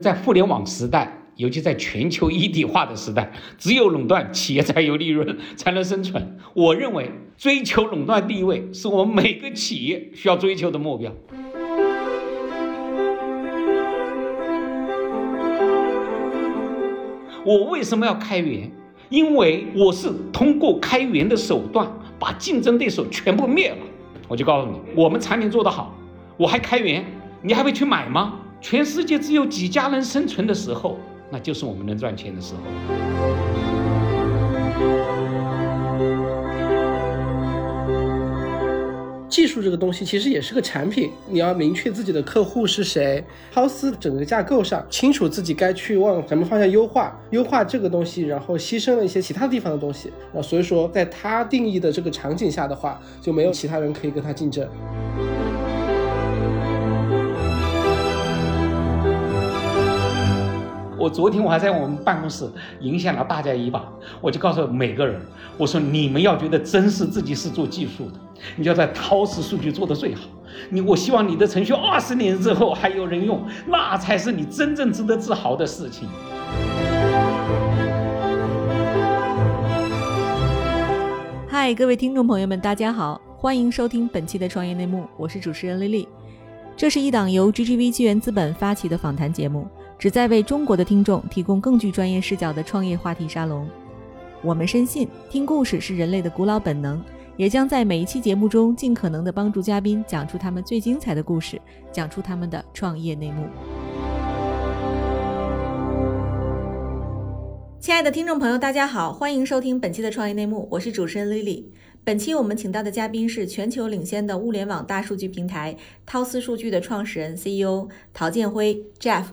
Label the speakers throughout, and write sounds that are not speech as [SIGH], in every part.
Speaker 1: 在互联网时代，尤其在全球一体化的时代，只有垄断，企业才有利润，才能生存。我认为，追求垄断地位是我们每个企业需要追求的目标。我为什么要开源？因为我是通过开源的手段，把竞争对手全部灭了。我就告诉你，我们产品做得好，我还开源，你还会去买吗？全世界只有几家能生存的时候，那就是我们能赚钱的时候。
Speaker 2: 技术这个东西其实也是个产品，你要明确自己的客户是谁，抛丝整个架构上清楚自己该去往什么方向优化，优化这个东西，然后牺牲了一些其他地方的东西，啊，所以说在他定义的这个场景下的话，就没有其他人可以跟他竞争。
Speaker 1: 我昨天我还在我们办公室影响了大家一把，我就告诉每个人，我说你们要觉得真是自己是做技术的，你要在超时数据做得最好。你我希望你的程序二十年之后还有人用，那才是你真正值得自豪的事情。
Speaker 3: 嗨，各位听众朋友们，大家好，欢迎收听本期的创业内幕，我是主持人丽丽。这是一档由 GGV 纪元资本发起的访谈节目。旨在为中国的听众提供更具专业视角的创业话题沙龙。我们深信，听故事是人类的古老本能，也将在每一期节目中尽可能的帮助嘉宾讲出他们最精彩的故事，讲出他们的创业内幕。亲爱的听众朋友，大家好，欢迎收听本期的创业内幕，我是主持人 Lily。本期我们请到的嘉宾是全球领先的物联网大数据平台涛思数据的创始人 CEO 陶建辉 Jeff。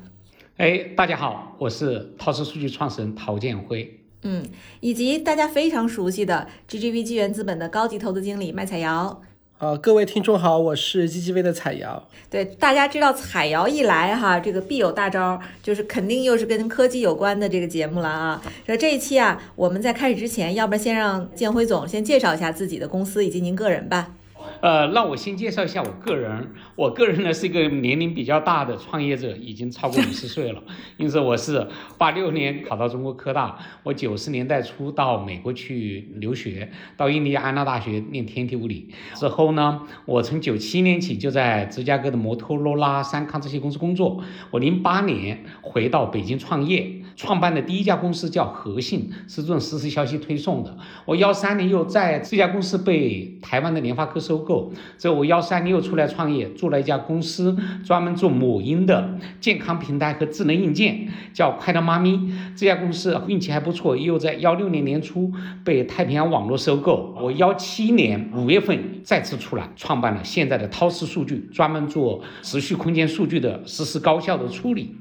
Speaker 1: 哎，大家好，我是涛思数据创始人陶建辉。
Speaker 3: 嗯，以及大家非常熟悉的 GGV 纪元资本的高级投资经理麦彩瑶。
Speaker 2: 呃，各位听众好，我是 GGV 的彩瑶。
Speaker 3: 对，大家知道彩瑶一来哈，这个必有大招，就是肯定又是跟科技有关的这个节目了啊。说这一期啊，我们在开始之前，要不然先让建辉总先介绍一下自己的公司以及您个人吧。
Speaker 1: 呃，让我先介绍一下我个人。我个人呢是一个年龄比较大的创业者，已经超过五十岁了。因此，我是八六年考到中国科大，我九十年代初到美国去留学，到印第安纳大学念天体物理。之后呢，我从九七年起就在芝加哥的摩托罗拉、三康这些公司工作。我零八年回到北京创业，创办的第一家公司叫和信，是这种实时消息推送的。我幺三年又在这家公司被台湾的联发科收购。之后我幺三年又出来创业，做了一家公司，专门做母婴的健康平台和智能硬件，叫快乐妈咪。这家公司运气还不错，又在幺六年年初被太平洋网络收购。我幺七年五月份再次出来，创办了现在的涛思数据，专门做持续空间数据的实时高效的处理。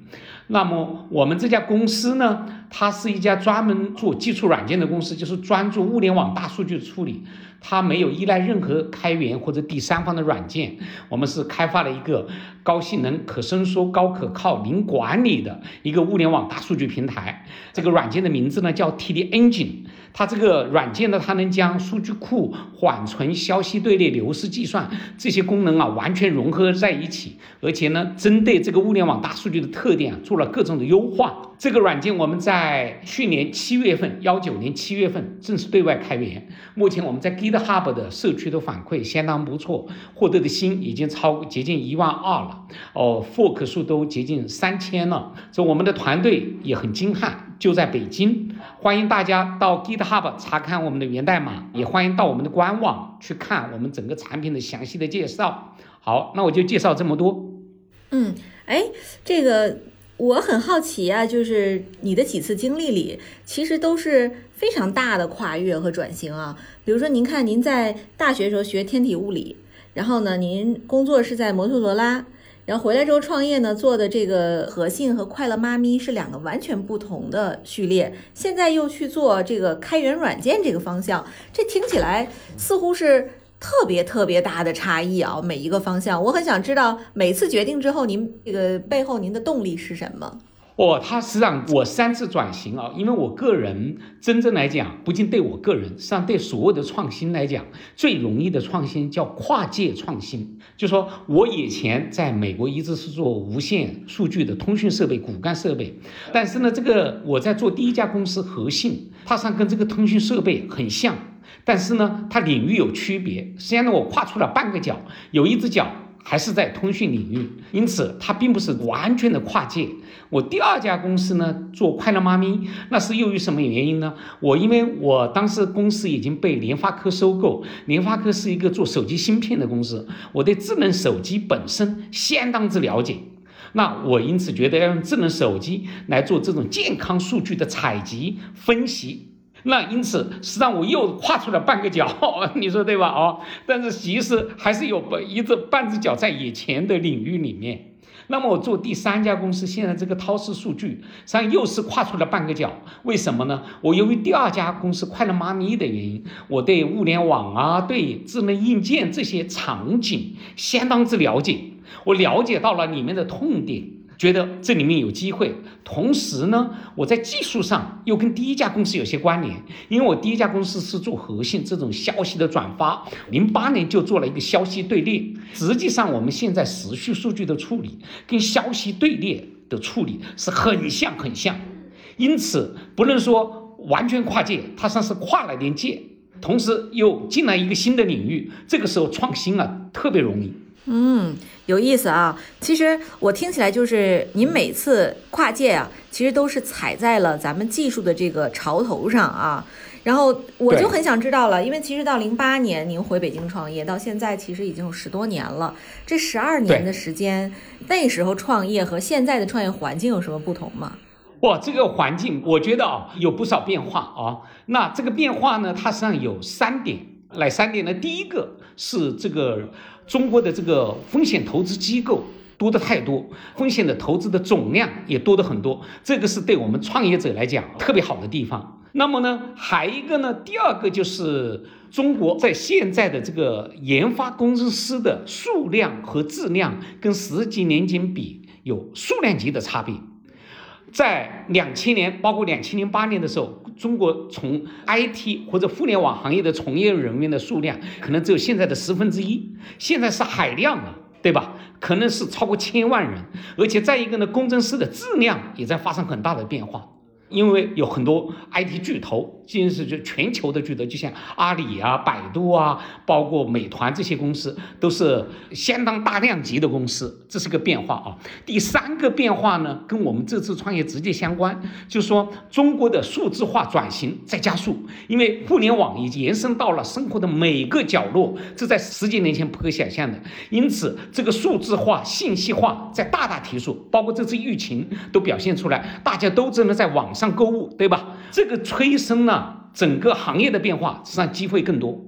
Speaker 1: 那么我们这家公司呢，它是一家专门做基础软件的公司，就是专注物联网大数据处理。它没有依赖任何开源或者第三方的软件，我们是开发了一个高性能、可伸缩、高可靠、零管理的一个物联网大数据平台。这个软件的名字呢叫 TD Engine。它这个软件呢，它能将数据库缓存、消息队列、流失计算这些功能啊，完全融合在一起，而且呢，针对这个物联网大数据的特点啊，做了各种的优化。这个软件我们在去年七月份，幺九年七月份正式对外开源。目前我们在 GitHub 的社区的反馈相当不错，获得的星已经超接近一万二了，哦，fork 数都接近三千了。这我们的团队也很精悍，就在北京。欢迎大家到 GitHub 查看我们的源代码，也欢迎到我们的官网去看我们整个产品的详细的介绍。好，那我就介绍这么多。
Speaker 3: 嗯，哎，这个我很好奇啊，就是你的几次经历里，其实都是非常大的跨越和转型啊。比如说，您看您在大学时候学天体物理，然后呢，您工作是在摩托罗拉。然后回来之后创业呢，做的这个和信和快乐妈咪是两个完全不同的序列。现在又去做这个开源软件这个方向，这听起来似乎是特别特别大的差异啊！每一个方向，我很想知道每次决定之后，您这个背后您的动力是什么？
Speaker 1: 哦，他实际上我三次转型啊，因为我个人真正来讲，不仅对我个人，实际上对所有的创新来讲，最容易的创新叫跨界创新。就说我以前在美国一直是做无线数据的通讯设备、骨干设备，但是呢，这个我在做第一家公司和信，它上跟这个通讯设备很像，但是呢，它领域有区别。实际上呢，我跨出了半个脚，有一只脚。还是在通讯领域，因此它并不是完全的跨界。我第二家公司呢，做快乐妈咪，那是由于什么原因呢？我因为我当时公司已经被联发科收购，联发科是一个做手机芯片的公司，我对智能手机本身相当之了解，那我因此觉得要用智能手机来做这种健康数据的采集分析。那因此，实际上我又跨出了半个脚，[LAUGHS] 你说对吧？哦，但是其实还是有一只半只脚在以前的领域里面。那么我做第三家公司，现在这个涛氏数据，实际上又是跨出了半个脚。为什么呢？我由于第二家公司快乐妈咪的原因，我对物联网啊，对智能硬件这些场景相当之了解，我了解到了里面的痛点。觉得这里面有机会，同时呢，我在技术上又跟第一家公司有些关联，因为我第一家公司是做核心这种消息的转发，零八年就做了一个消息队列。实际上，我们现在时序数据的处理跟消息队列的处理是很像很像，因此不能说完全跨界，它算是跨了点界，同时又进来一个新的领域。这个时候创新啊，特别容易。
Speaker 3: 嗯，有意思啊！其实我听起来就是您每次跨界啊，其实都是踩在了咱们技术的这个潮头上啊。然后我就很想知道了，因为其实到零八年您回北京创业，到现在其实已经有十多年了。这十二年的时间，那时候创业和现在的创业环境有什么不同吗？
Speaker 1: 哇，这个环境我觉得啊有不少变化啊。那这个变化呢，它实际上有三点，哪三点呢？第一个是这个。中国的这个风险投资机构多的太多，风险的投资的总量也多的很多，这个是对我们创业者来讲特别好的地方。那么呢，还一个呢，第二个就是中国在现在的这个研发工程师的数量和质量跟十几年前比有数量级的差别。在两千年，包括两千零八年的时候，中国从 IT 或者互联网行业的从业人员的数量可能只有现在的十分之一，现在是海量了，对吧？可能是超过千万人，而且再一个呢，工程师的质量也在发生很大的变化。因为有很多 IT 巨头，今是就全球的巨头，就像阿里啊、百度啊，包括美团这些公司，都是相当大量级的公司，这是个变化啊。第三个变化呢，跟我们这次创业直接相关，就是说中国的数字化转型在加速，因为互联网已经延伸到了生活的每个角落，这在十几年前不可想象的。因此，这个数字化、信息化在大大提速，包括这次疫情都表现出来，大家都只能在网。上购物对吧？这个催生了整个行业的变化，实际上机会更多。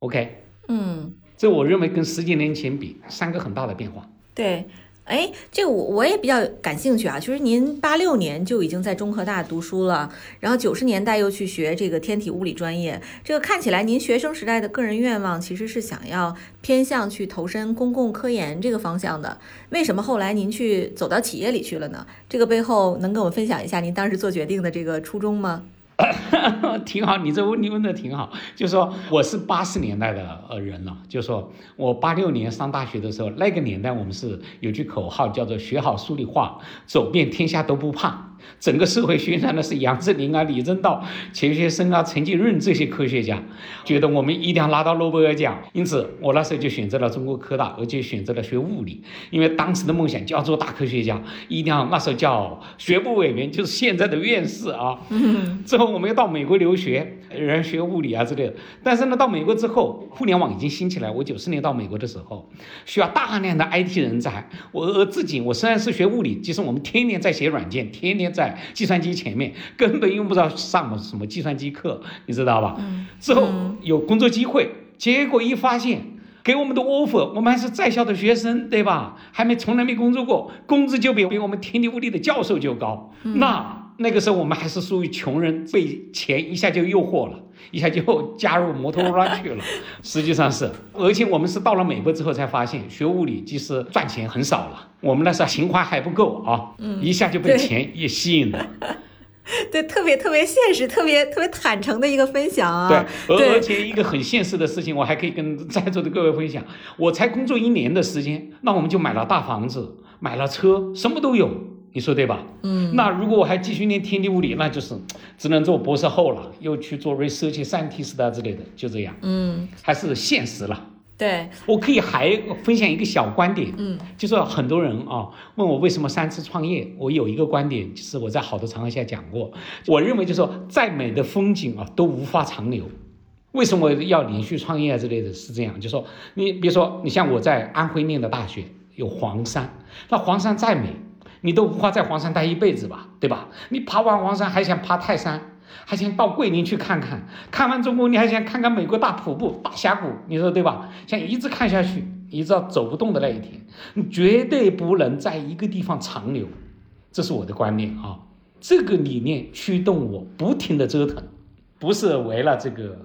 Speaker 1: OK，
Speaker 3: 嗯，
Speaker 1: 这我认为跟十几年前比，三个很大的变化。
Speaker 3: 对。哎，这个我我也比较感兴趣啊。其实您八六年就已经在中科大读书了，然后九十年代又去学这个天体物理专业。这个看起来，您学生时代的个人愿望其实是想要偏向去投身公共科研这个方向的。为什么后来您去走到企业里去了呢？这个背后能跟我们分享一下您当时做决定的这个初衷吗？[LAUGHS]
Speaker 1: 挺好，你这问题问的挺好。就说我是八十年代的呃人了，就说我八六年上大学的时候，那个年代我们是有句口号叫做“学好数理化，走遍天下都不怕”。整个社会宣传的是杨振宁啊、李政道、钱学森啊、陈景润这些科学家，觉得我们一定要拿到诺贝尔奖。因此，我那时候就选择了中国科大，而且选择了学物理，因为当时的梦想就要做大科学家，一定要那时候叫学部委员，就是现在的院士啊。[LAUGHS] 之后我们要到美国留学，人学物理啊之类的。但是呢，到美国之后，互联网已经兴起来。我九四年到美国的时候，需要大量的 IT 人才。我自己，我虽然是学物理，其实我们天天在写软件，天天。在计算机前面根本用不着上什么计算机课，你知道吧？之后有工作机会，结果一发现给我们的 offer，我们还是在校的学生，对吧？还没从来没工作过，工资就比比我们天地物理的教授就高。那那个时候我们还是属于穷人，被钱一下就诱惑了，一下就加入摩托罗拉去了。[LAUGHS] 实际上是，而且我们是到了美国之后才发现，学物理其实赚钱很少了。我们那时候情怀还不够啊，一下就被钱也吸引了。
Speaker 3: 对，[LAUGHS] 特别特别现实，特别特别坦诚的一个分享啊。
Speaker 1: 对，而而且一个很现实的事情，我还可以跟在座的各位分享。我才工作一年的时间，那我们就买了大房子，买了车，什么都有，你说对吧？
Speaker 3: 嗯。
Speaker 1: 那如果我还继续念天地物理，那就是 [TSK] 只能做博士后了，又去做 research scientist 啊之类的，就这样。
Speaker 3: 嗯。
Speaker 1: 还是现实了。
Speaker 3: 对，
Speaker 1: 我可以还分享一个小观点，
Speaker 3: 嗯，
Speaker 1: 就是很多人啊问我为什么三次创业，我有一个观点，就是我在好多场合下讲过，我认为就是说再美的风景啊都无法长留，为什么要连续创业啊之类的，是这样，就说你比如说你像我在安徽念的大学有黄山，那黄山再美，你都无法在黄山待一辈子吧，对吧？你爬完黄山还想爬泰山。还想到桂林去看看，看完中国你还想看看美国大瀑布、大峡谷，你说对吧？想一直看下去，一直到走不动的那一天，你绝对不能在一个地方长留，这是我的观念啊。这个理念驱动我不停的折腾，不是为了这个，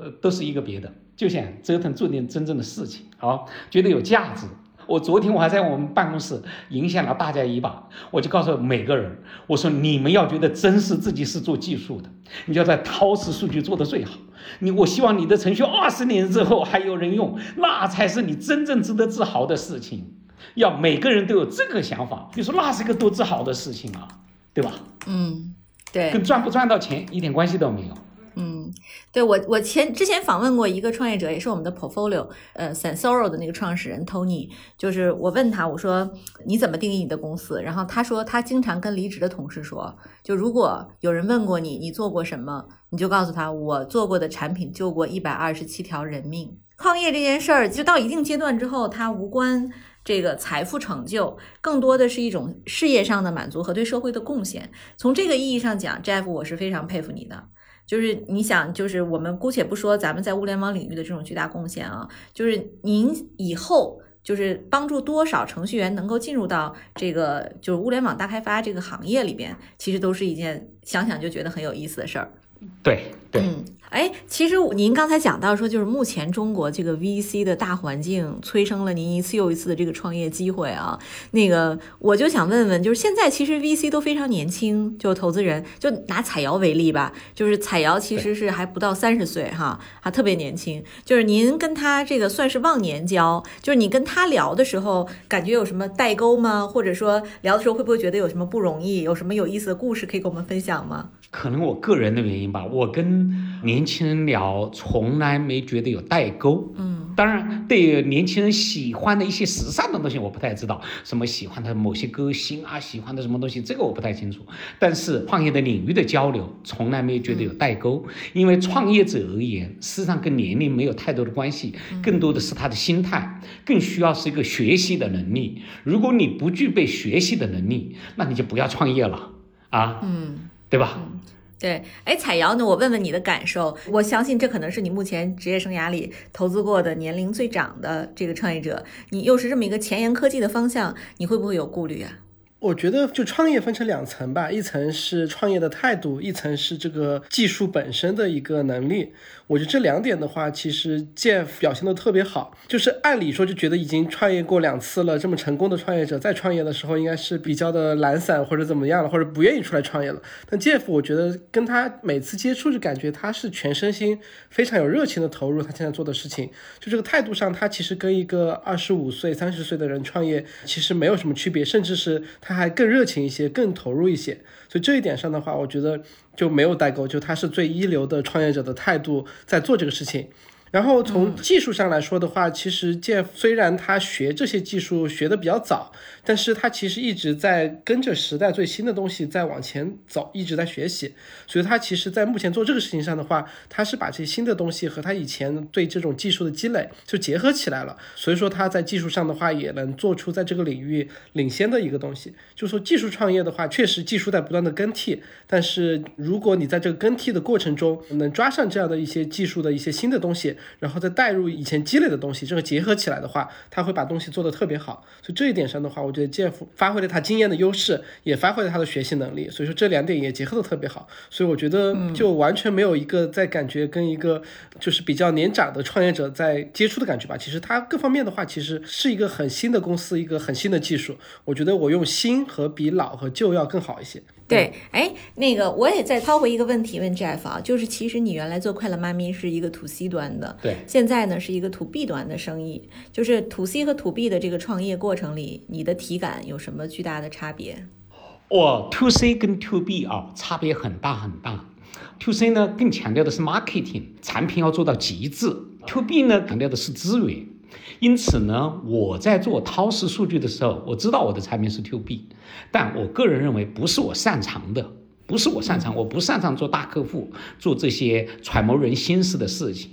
Speaker 1: 呃，都是一个别的，就想折腾做点真正的事情啊，觉得有价值。我昨天我还在我们办公室影响了大家一把，我就告诉每个人，我说你们要觉得真实自己是做技术的，你要在陶瓷数据做得最好。你我希望你的程序二十年之后还有人用，那才是你真正值得自豪的事情。要每个人都有这个想法，你说那是一个多自豪的事情啊，对吧？
Speaker 3: 嗯，对，
Speaker 1: 跟赚不赚到钱一点关系都没有。
Speaker 3: 嗯，对我我前之前访问过一个创业者，也是我们的 portfolio，呃，Sensoro 的那个创始人 Tony，就是我问他，我说你怎么定义你的公司？然后他说他经常跟离职的同事说，就如果有人问过你，你做过什么，你就告诉他，我做过的产品救过一百二十七条人命。创业这件事儿，就到一定阶段之后，它无关这个财富成就，更多的是一种事业上的满足和对社会的贡献。从这个意义上讲，Jeff，我是非常佩服你的。就是你想，就是我们姑且不说咱们在物联网领域的这种巨大贡献啊，就是您以后就是帮助多少程序员能够进入到这个就是物联网大开发这个行业里边，其实都是一件想想就觉得很有意思的事儿。
Speaker 1: 对对。
Speaker 3: 哎，其实您刚才讲到说，就是目前中国这个 VC 的大环境催生了您一次又一次的这个创业机会啊。那个，我就想问问，就是现在其实 VC 都非常年轻，就投资人，就拿彩瑶为例吧，就是彩瑶其实是还不到三十岁哈，还特别年轻。就是您跟他这个算是忘年交，就是你跟他聊的时候，感觉有什么代沟吗？或者说聊的时候会不会觉得有什么不容易？有什么有意思的故事可以跟我们分享吗？
Speaker 1: 可能我个人的原因吧，我跟年轻人聊从来没觉得有代沟。
Speaker 3: 嗯，
Speaker 1: 当然对年轻人喜欢的一些时尚的东西我不太知道，什么喜欢的某些歌星啊，喜欢的什么东西，这个我不太清楚。但是创业的领域的交流从来没有觉得有代沟，因为创业者而言，事实上跟年龄没有太多的关系，更多的是他的心态，更需要是一个学习的能力。如果你不具备学习的能力，那你就不要创业了啊。
Speaker 3: 嗯。
Speaker 1: 对吧？
Speaker 3: 对，哎，彩瑶呢？我问问你的感受。我相信这可能是你目前职业生涯里投资过的年龄最长的这个创业者。你又是这么一个前沿科技的方向，你会不会有顾虑啊？
Speaker 2: 我觉得就创业分成两层吧，一层是创业的态度，一层是这个技术本身的一个能力。我觉得这两点的话，其实 Jeff 表现的特别好。就是按理说就觉得已经创业过两次了，这么成功的创业者再创业的时候，应该是比较的懒散或者怎么样了，或者不愿意出来创业了。但 Jeff 我觉得跟他每次接触就感觉他是全身心非常有热情的投入他现在做的事情。就这个态度上，他其实跟一个二十五岁、三十岁的人创业其实没有什么区别，甚至是他他还更热情一些，更投入一些。所以这一点上的话，我觉得就没有代沟，就他是最一流的创业者的态度在做这个事情。然后从技术上来说的话，其实 Jeff 虽然他学这些技术学的比较早，但是他其实一直在跟着时代最新的东西在往前走，一直在学习。所以他其实，在目前做这个事情上的话，他是把这些新的东西和他以前对这种技术的积累就结合起来了。所以说他在技术上的话，也能做出在这个领域领先的一个东西。就说技术创业的话，确实技术在不断的更替，但是如果你在这个更替的过程中能抓上这样的一些技术的一些新的东西，然后再带入以前积累的东西，这个结合起来的话，他会把东西做得特别好。所以这一点上的话，我觉得 Jeff 发挥了他经验的优势，也发挥了他的学习能力。所以说这两点也结合的特别好。所以我觉得就完全没有一个在感觉跟一个就是比较年长的创业者在接触的感觉吧。其实他各方面的话，其实是一个很新的公司，一个很新的技术。我觉得我用新和比老和旧要更好一些。
Speaker 3: 对，哎，那个我也再抛回一个问题问 Jeff 啊，就是其实你原来做快乐妈咪是一个 to C 端的，
Speaker 1: 对，
Speaker 3: 现在呢是一个 to B 端的生意，就是 to C 和 to B 的这个创业过程里，你的体感有什么巨大的差别？
Speaker 1: 我，to C 跟 to B 啊，差别很大很大。to C 呢更强调的是 marketing，产品要做到极致；to B 呢强调的是资源。因此呢，我在做陶氏数据的时候，我知道我的产品是 to B，但我个人认为不是我擅长的，不是我擅长，我不擅长做大客户，做这些揣摩人心思的事情。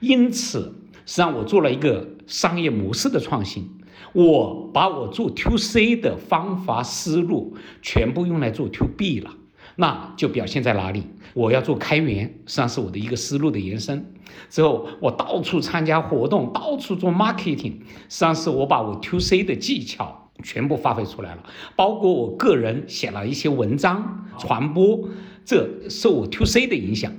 Speaker 1: 因此，实际上我做了一个商业模式的创新，我把我做 to C 的方法思路全部用来做 to B 了。那就表现在哪里？我要做开源，实际上是我的一个思路的延伸。之后我到处参加活动，到处做 marketing，实际上是我把我 to C 的技巧全部发挥出来了。包括我个人写了一些文章传播，这受我 to C 的影响。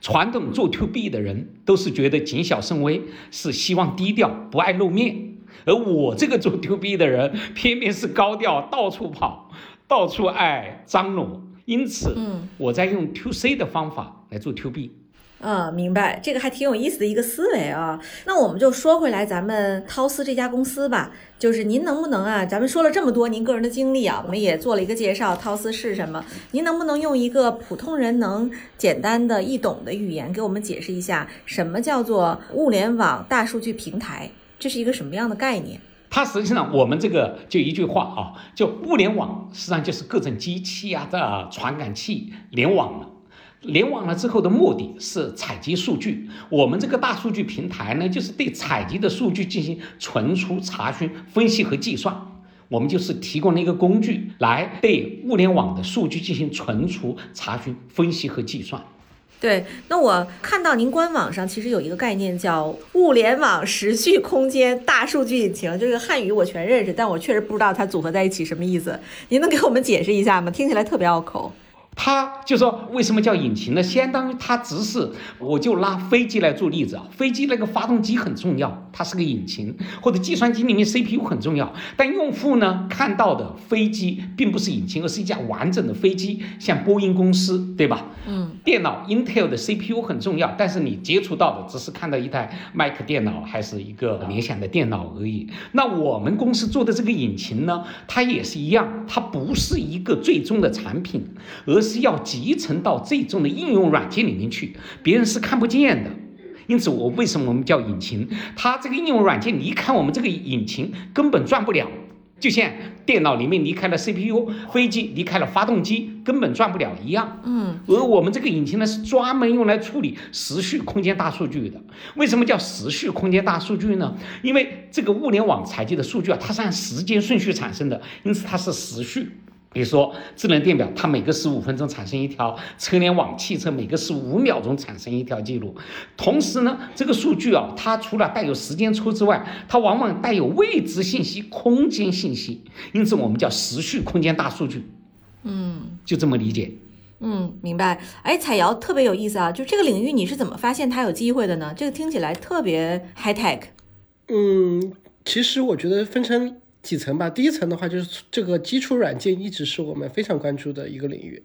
Speaker 1: 传统做 to B 的人都是觉得谨小慎微，是希望低调，不爱露面。而我这个做 to B 的人，偏偏是高调，到处跑，到处爱张罗。因此，嗯，我在用 to C 的方法来做 to B。
Speaker 3: 啊，明白，这个还挺有意思的一个思维啊。那我们就说回来，咱们涛思这家公司吧，就是您能不能啊，咱们说了这么多您个人的经历啊，我们也做了一个介绍，涛思是什么？您能不能用一个普通人能简单的易懂的语言给我们解释一下，什么叫做物联网大数据平台？这是一个什么样的概念？
Speaker 1: 它实际上，我们这个就一句话啊，就物联网，实际上就是各种机器啊的传感器联网了。联网了之后的目的是采集数据。我们这个大数据平台呢，就是对采集的数据进行存储、查询、分析和计算。我们就是提供了一个工具，来对物联网的数据进行存储、查询、分析和计算。
Speaker 3: 对，那我看到您官网上其实有一个概念叫物联网时序空间大数据引擎，就是汉语我全认识，但我确实不知道它组合在一起什么意思。您能给我们解释一下吗？听起来特别拗口。
Speaker 1: 它就说为什么叫引擎呢？相当于它只是，我就拿飞机来做例子啊。飞机那个发动机很重要，它是个引擎，或者计算机里面 CPU 很重要。但用户呢看到的飞机并不是引擎，而是一架完整的飞机，像波音公司，对吧？
Speaker 3: 嗯。
Speaker 1: 电脑 Intel 的 CPU 很重要，但是你接触到的只是看到一台 Mac 电脑，还是一个联想的电脑而已。那我们公司做的这个引擎呢，它也是一样，它不是一个最终的产品，而是要集成到最终的应用软件里面去，别人是看不见的。因此，我为什么我们叫引擎？它这个应用软件离开我们这个引擎根本转不了，就像电脑里面离开了 CPU，飞机离开了发动机根本转不了一样。
Speaker 3: 嗯，
Speaker 1: 而我们这个引擎呢，是专门用来处理时序空间大数据的。为什么叫时序空间大数据呢？因为这个物联网采集的数据啊，它是按时间顺序产生的，因此它是时序。比如说，智能电表，它每隔十五分钟产生一条；车联网汽车每隔十五秒钟产生一条记录。同时呢，这个数据啊，它除了带有时间戳之外，它往往带有未知信息、空间信息，因此我们叫时序空间大数据。
Speaker 3: 嗯，
Speaker 1: 就这么理解。
Speaker 3: 嗯，明白。哎，彩瑶特别有意思啊，就这个领域你是怎么发现它有机会的呢？这个听起来特别 high tech。
Speaker 2: 嗯，其实我觉得分成。几层吧，第一层的话就是这个基础软件一直是我们非常关注的一个领域。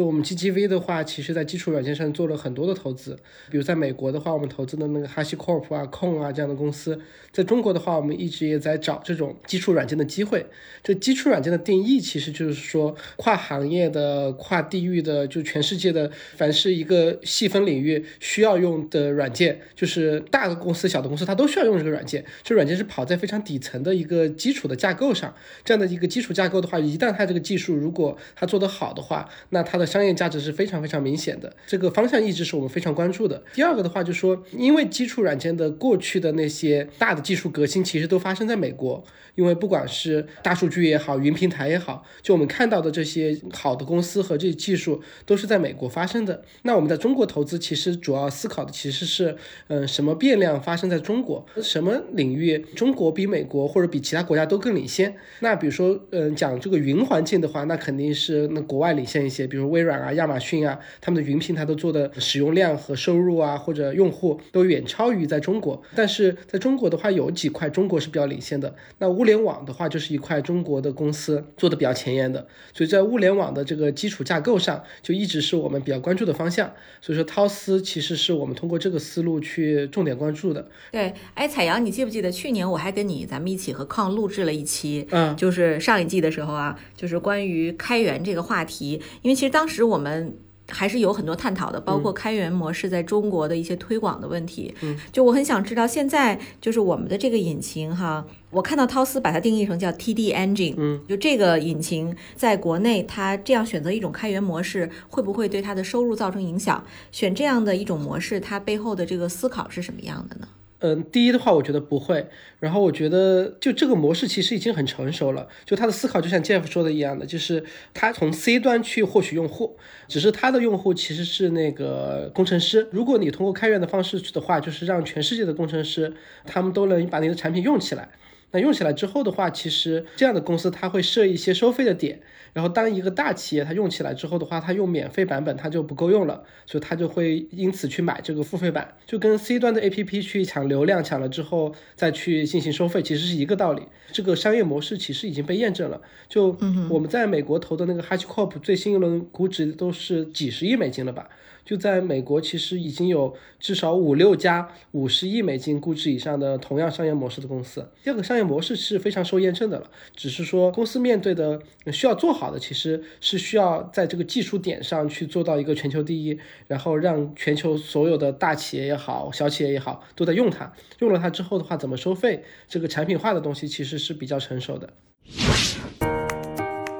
Speaker 2: 就我们 GGV 的话，其实在基础软件上做了很多的投资，比如在美国的话，我们投资的那个哈希 Corp 啊、控啊这样的公司；在中国的话，我们一直也在找这种基础软件的机会。这基础软件的定义其实就是说跨行业的、跨地域的，就全世界的，凡是一个细分领域需要用的软件，就是大的公司、小的公司它都需要用这个软件。这软件是跑在非常底层的一个基础的。架构上，这样的一个基础架构的话，一旦它这个技术如果它做得好的话，那它的商业价值是非常非常明显的。这个方向一直是我们非常关注的。第二个的话，就说因为基础软件的过去的那些大的技术革新，其实都发生在美国。因为不管是大数据也好，云平台也好，就我们看到的这些好的公司和这些技术都是在美国发生的。那我们在中国投资，其实主要思考的其实是，嗯，什么变量发生在中国，什么领域中国比美国或者比其他国家都更领先。那比如说，嗯，讲这个云环境的话，那肯定是那国外领先一些，比如微软啊、亚马逊啊，他们的云平台都做的使用量和收入啊，或者用户都远超于在中国。但是在中国的话，有几块中国是比较领先的。那物联网的话，就是一块中国的公司做的比较前沿的，所以在物联网的这个基础架构上，就一直是我们比较关注的方向。所以说，涛思其实是我们通过这个思路去重点关注的。
Speaker 3: 对，哎，彩阳，你记不记得去年我还跟你咱们一起和康录制了一期，
Speaker 2: 嗯，
Speaker 3: 就是上一季的时候啊，就是关于开源这个话题，因为其实当时我们。还是有很多探讨的，包括开源模式在中国的一些推广的问题。
Speaker 2: 嗯，
Speaker 3: 就我很想知道，现在就是我们的这个引擎哈，我看到涛斯把它定义成叫 TD Engine。
Speaker 2: 嗯，
Speaker 3: 就这个引擎在国内，它这样选择一种开源模式，会不会对它的收入造成影响？选这样的一种模式，它背后的这个思考是什么样的呢？
Speaker 2: 嗯，第一的话，我觉得不会。然后我觉得，就这个模式其实已经很成熟了。就他的思考，就像 Jeff 说的一样的，就是他从 C 端去获取用户，只是他的用户其实是那个工程师。如果你通过开源的方式去的话，就是让全世界的工程师他们都能把你的产品用起来。那用起来之后的话，其实这样的公司它会设一些收费的点。然后，当一个大企业它用起来之后的话，它用免费版本它就不够用了，所以它就会因此去买这个付费版，就跟 C 端的 APP 去抢流量，抢了之后再去进行收费，其实是一个道理。这个商业模式其实已经被验证了。就我们在美国投的那个 HashiCorp 最新一轮估值都是几十亿美金了吧？就在美国，其实已经有至少五六家五十亿美金估值以上的同样商业模式的公司。这个商业模式是非常受验证的了，只是说公司面对的需要做好的，其实是需要在这个技术点上去做到一个全球第一，然后让全球所有的大企业也好、小企业也好都在用它。用了它之后的话，怎么收费？这个产品化的东西其实是比较成熟的。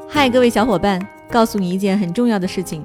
Speaker 3: 嗨，各位小伙伴，告诉你一件很重要的事情：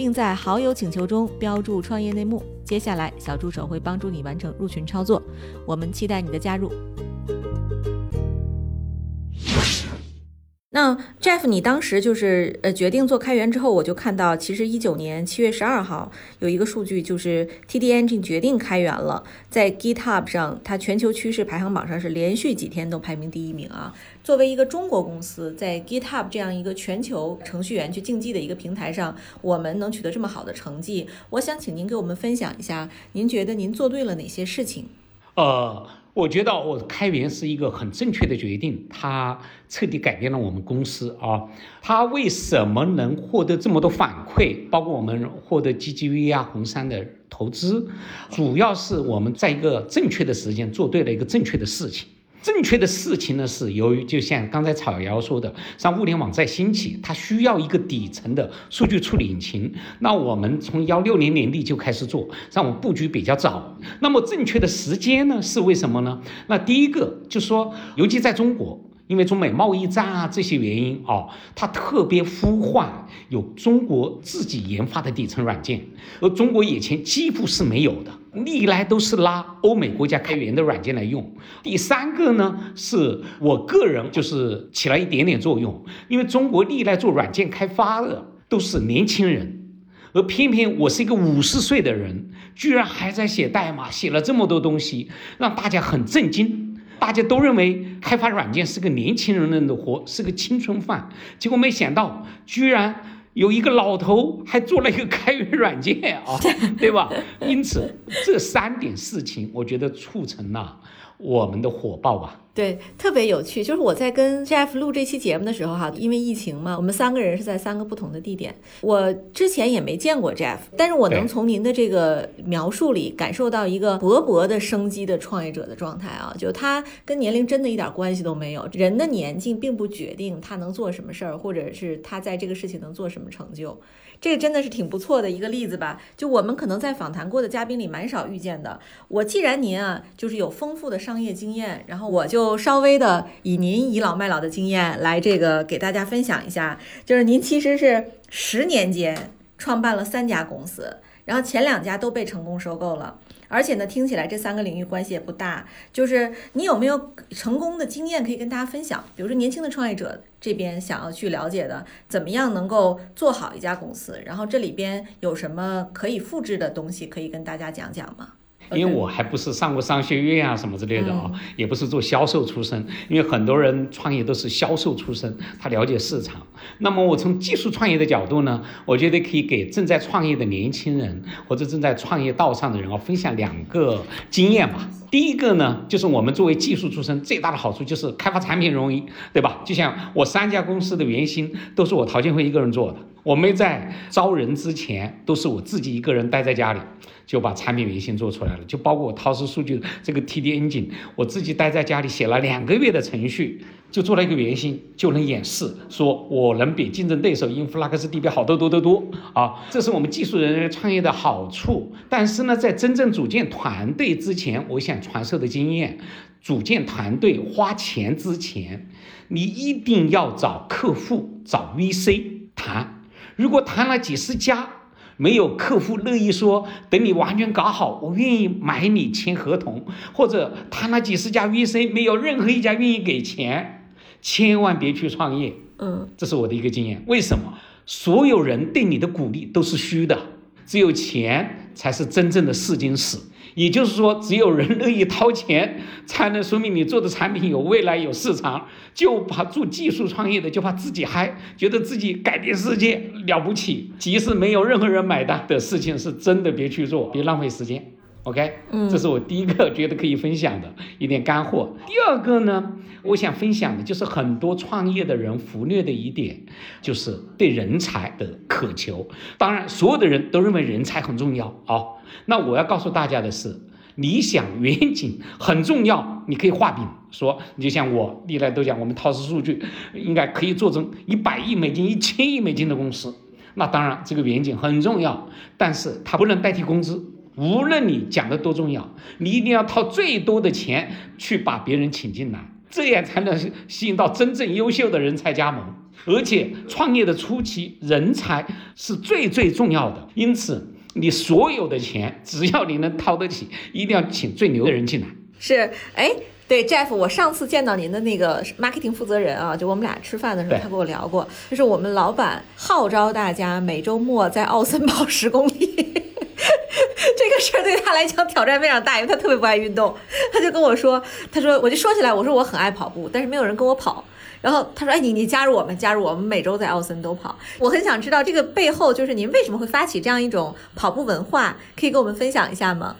Speaker 3: 并在好友请求中标注“创业内幕”。接下来，小助手会帮助你完成入群操作。我们期待你的加入。那 Jeff，你当时就是呃决定做开源之后，我就看到，其实一九年七月十二号有一个数据，就是 TD Engine 决定开源了，在 GitHub 上，它全球趋势排行榜上是连续几天都排名第一名啊。作为一个中国公司，在 GitHub 这样一个全球程序员去竞技的一个平台上，我们能取得这么好的成绩，我想请您给我们分享一下，您觉得您做对了哪些事情？
Speaker 1: 呃。我觉得我开源是一个很正确的决定，它彻底改变了我们公司啊。它为什么能获得这么多反馈？包括我们获得 GGV 啊、红杉的投资，主要是我们在一个正确的时间做对了一个正确的事情。正确的事情呢，是由于就像刚才草瑶说的，像物联网在兴起，它需要一个底层的数据处理引擎。那我们从幺六年年底就开始做，让我们布局比较早。那么正确的时间呢，是为什么呢？那第一个就说，尤其在中国。因为中美贸易战啊这些原因啊，它特别呼唤有中国自己研发的底层软件，而中国以前几乎是没有的，历来都是拉欧美国家开源的软件来用。第三个呢，是我个人就是起了一点点作用，因为中国历来做软件开发的都是年轻人，而偏偏我是一个五十岁的人，居然还在写代码，写了这么多东西，让大家很震惊。大家都认为开发软件是个年轻人的活，是个青春饭。结果没想到，居然有一个老头还做了一个开源软件啊，对吧？因此，这三点事情，我觉得促成了我们的火爆吧。
Speaker 3: 对，特别有趣。就是我在跟 Jeff 录这期节目的时候，哈，因为疫情嘛，我们三个人是在三个不同的地点。我之前也没见过 Jeff，但是我能从您的这个描述里感受到一个勃勃的生机的创业者的状态啊，就他跟年龄真的一点关系都没有。人的年纪并不决定他能做什么事儿，或者是他在这个事情能做什么成就。这个真的是挺不错的一个例子吧？就我们可能在访谈过的嘉宾里蛮少遇见的。我既然您啊，就是有丰富的商业经验，然后我就稍微的以您倚老卖老的经验来这个给大家分享一下，就是您其实是十年间创办了三家公司，然后前两家都被成功收购了。而且呢，听起来这三个领域关系也不大。就是你有没有成功的经验可以跟大家分享？比如说年轻的创业者这边想要去了解的，怎么样能够做好一家公司？然后这里边有什么可以复制的东西可以跟大家讲讲吗？
Speaker 1: 因为我还不是上过商学院啊什么之类的啊，也不是做销售出身。因为很多人创业都是销售出身，他了解市场。那么我从技术创业的角度呢，我觉得可以给正在创业的年轻人或者正在创业道上的人啊分享两个经验吧。第一个呢，就是我们作为技术出身，最大的好处就是开发产品容易，对吧？就像我三家公司的原型都是我陶建辉一个人做的，我没在招人之前都是我自己一个人待在家里。就把产品原型做出来了，就包括我陶瓷数据这个 TD Engine，我自己待在家里写了两个月的程序，就做了一个原型，就能演示说我能比竞争对手 InfluxDB 好多多多多啊！这是我们技术人员创业的好处。但是呢，在真正组建团队之前，我想传授的经验，组建团队花钱之前，你一定要找客户、找 VC 谈。如果谈了几十家，没有客户乐意说，等你完全搞好，我愿意买你签合同，或者谈了几十家 VC，没有任何一家愿意给钱，千万别去创业。
Speaker 3: 嗯，
Speaker 1: 这是我的一个经验。为什么？所有人对你的鼓励都是虚的，只有钱才是真正的试金石。也就是说，只有人乐意掏钱，才能说明你做的产品有未来、有市场。就怕做技术创业的，就怕自己嗨，觉得自己改变世界了不起。即使没有任何人买单的事情，是真的别去做，别浪费时间。OK，
Speaker 3: 嗯，
Speaker 1: 这是我第一个觉得可以分享的一点干货。第二个呢，我想分享的就是很多创业的人忽略的一点，就是对人才的渴求。当然，所有的人都认为人才很重要啊。那我要告诉大家的是，理想远景很重要。你可以画饼说，你就像我历来都讲，我们陶氏数据应该可以做成一百亿美金、一千亿美金的公司。那当然，这个远景很重要，但是它不能代替工资。无论你讲的多重要，你一定要掏最多的钱去把别人请进来，这样才能吸引到真正优秀的人才加盟。而且创业的初期，人才是最最重要的。因此，你所有的钱，只要你能掏得起，一定要请最牛的人进来。
Speaker 3: 是，哎。对，Jeff，我上次见到您的那个 marketing 负责人啊，就我们俩吃饭的时候，他跟我聊过，就是我们老板号召大家每周末在奥森跑十公里，这个事对他来讲挑战非常大，因为他特别不爱运动。他就跟我说，他说我就说起来，我说我很爱跑步，但是没有人跟我跑。然后他说，哎，你你加入我们，加入我们，每周在奥森都跑。我很想知道这个背后就是您为什么会发起这样一种跑步文化，可以跟我们分享一下吗？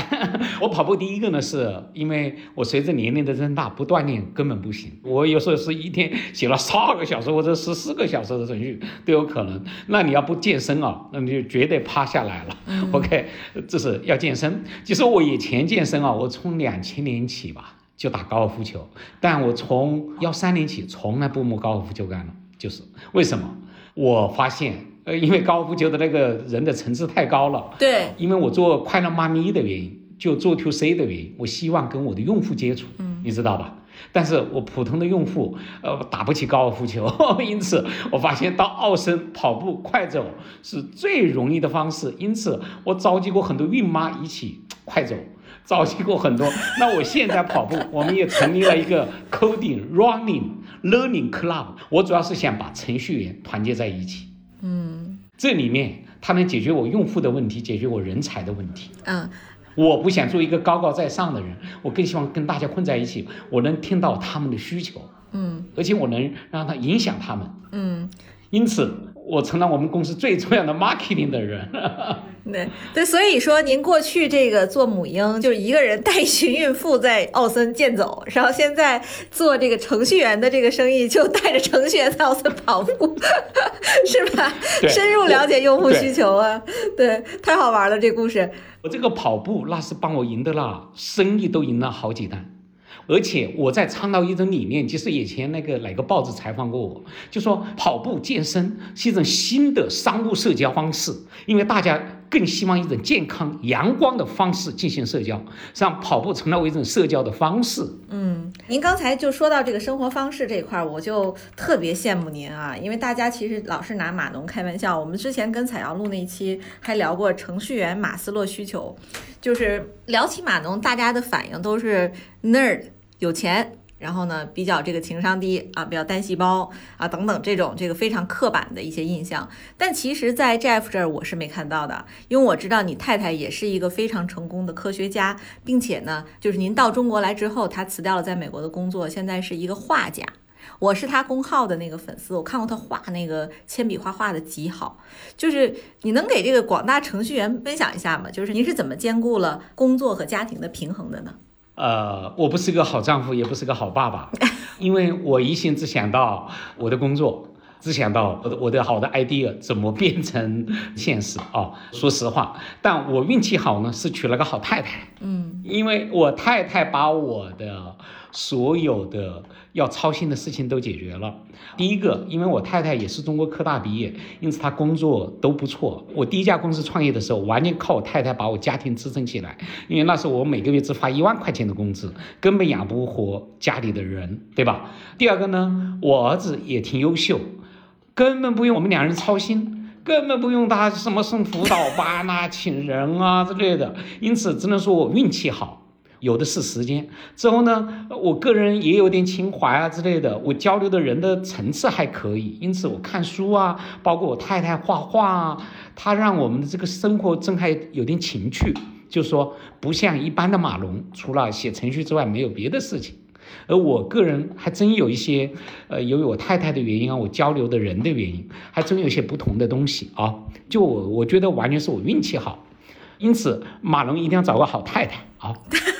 Speaker 3: [LAUGHS]
Speaker 1: 我跑步第一个呢，是因为我随着年龄的增大，不锻炼根本不行。我有时候是一天写了十二个小时或者十四个小时的程序都有可能。那你要不健身啊，那你就绝对趴下来了。OK，这是要健身。其实我以前健身啊，我从两千年起吧就打高尔夫球，但我从幺三年起从来不摸高尔夫球杆了。就是为什么？我发现。呃，因为高尔夫球的那个人的层次太高了。
Speaker 3: 对，
Speaker 1: 因为我做快乐妈咪的原因，就做 to C 的原因，我希望跟我的用户接触，嗯，你知道吧？但是我普通的用户，呃，打不起高尔夫球，[LAUGHS] 因此我发现到奥森跑步快走是最容易的方式。因此我召集过很多孕妈一起快走，召集过很多。那我现在跑步，我们也成立了一个 Coding Running Learning Club，我主要是想把程序员团结在一起。
Speaker 3: 嗯，
Speaker 1: 这里面它能解决我用户的问题，解决我人才的问题。
Speaker 3: 嗯，
Speaker 1: 我不想做一个高高在上的人，我更希望跟大家混在一起，我能听到他们的需求。
Speaker 3: 嗯，
Speaker 1: 而且我能让他影响他们。
Speaker 3: 嗯，
Speaker 1: 因此我成了我们公司最重要的 marketing 的人。[LAUGHS]
Speaker 3: 对对，所以说您过去这个做母婴，就是一个人带一群孕妇在奥森健走，然后现在做这个程序员的这个生意，就带着程序员在奥森跑步，[LAUGHS] 是吧？深入了解用户需求啊，对，太好玩了这故事。
Speaker 1: 我这个跑步那是帮我赢得了生意，都赢了好几单。而且我在倡导一种理念，就是以前那个哪个报纸采访过我，就说跑步健身是一种新的商务社交方式，因为大家更希望一种健康阳光的方式进行社交，让跑步成了一种社交的方式。
Speaker 3: 嗯，您刚才就说到这个生活方式这一块，我就特别羡慕您啊，因为大家其实老是拿码农开玩笑。我们之前跟采阳录那一期还聊过程序员马斯洛需求，就是聊起码农，大家的反应都是 nerd。有钱，然后呢，比较这个情商低啊，比较单细胞啊，等等这种这个非常刻板的一些印象。但其实，在 Jeff 这儿我是没看到的，因为我知道你太太也是一个非常成功的科学家，并且呢，就是您到中国来之后，她辞掉了在美国的工作，现在是一个画家。我是他公号的那个粉丝，我看过他画那个铅笔画画的极好。就是你能给这个广大程序员分享一下吗？就是您是怎么兼顾了工作和家庭的平衡的呢？
Speaker 1: 呃，我不是个好丈夫，也不是个好爸爸，[LAUGHS] 因为我一心只想到我的工作，只想到我的我的好的 idea 怎么变成现实啊。说实话，但我运气好呢，是娶了个好太太。
Speaker 3: 嗯，
Speaker 1: 因为我太太把我的所有的要操心的事情都解决了。第一个，因为我太太也是中国科大毕业，因此她工作都不错。我第一家公司创业的时候，完全靠我太太把我家庭支撑起来。因为那时候我每个月只发一万块钱的工资，根本养不活家里的人，对吧？第二个呢，我儿子也挺优秀，根本不用我们两人操心，根本不用他什么送辅导班啊、请人啊之类的。因此，只能说我运气好。有的是时间，之后呢，我个人也有点情怀啊之类的，我交流的人的层次还可以，因此我看书啊，包括我太太画画啊，她让我们的这个生活真还有点情趣，就说不像一般的码农，除了写程序之外没有别的事情，而我个人还真有一些，呃，由于我太太的原因啊，我交流的人的原因，还真有些不同的东西啊，就我我觉得完全是我运气好，因此码农一定要找个好太太啊。[LAUGHS]